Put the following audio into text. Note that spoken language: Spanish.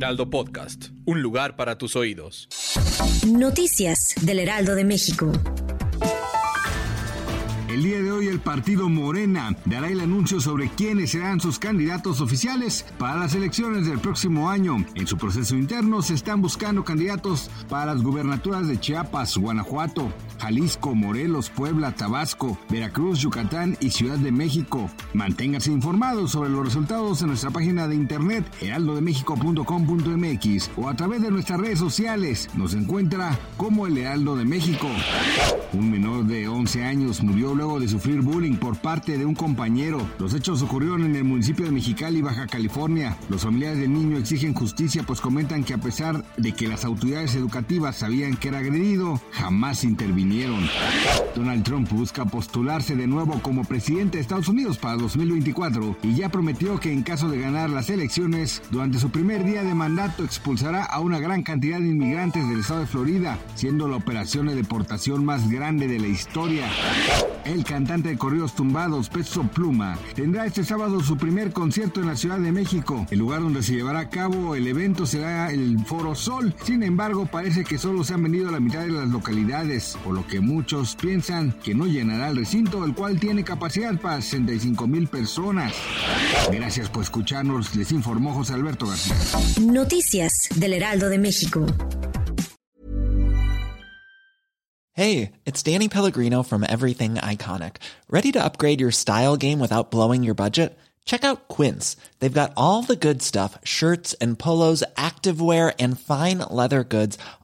Heraldo Podcast, un lugar para tus oídos. Noticias del Heraldo de México. El día de hoy el partido Morena dará el anuncio sobre quiénes serán sus candidatos oficiales para las elecciones del próximo año. En su proceso interno se están buscando candidatos para las gubernaturas de Chiapas, Guanajuato, Jalisco, Morelos, Puebla, Tabasco, Veracruz, Yucatán y Ciudad de México. Manténgase informados sobre los resultados en nuestra página de internet heraldodemexico.com.mx o a través de nuestras redes sociales. Nos encuentra como el Heraldo de México. Un menor de 11 años murió luego de sufrir bullying por parte de un compañero. Los hechos ocurrieron en el municipio de Mexicali, Baja California. Los familiares del niño exigen justicia pues comentan que a pesar de que las autoridades educativas sabían que era agredido, jamás intervinieron. Donald Trump busca postularse de nuevo como presidente de Estados Unidos para 2024 y ya prometió que en caso de ganar las elecciones, durante su primer día de mandato expulsará a una gran cantidad de inmigrantes del estado de Florida, siendo la operación de deportación más grande de la historia. El cantante de corridos tumbados, Peso Pluma, tendrá este sábado su primer concierto en la Ciudad de México. El lugar donde se llevará a cabo el evento será el Foro Sol. Sin embargo, parece que solo se han vendido la mitad de las localidades, por lo que muchos piensan que no llenará el recinto, el cual tiene capacidad para 65 mil personas. Gracias por escucharnos, les informó José Alberto García. Noticias del Heraldo de México. Hey, it's Danny Pellegrino from Everything Iconic. Ready to upgrade your style game without blowing your budget? Check out Quince. They've got all the good stuff shirts and polos, activewear, and fine leather goods,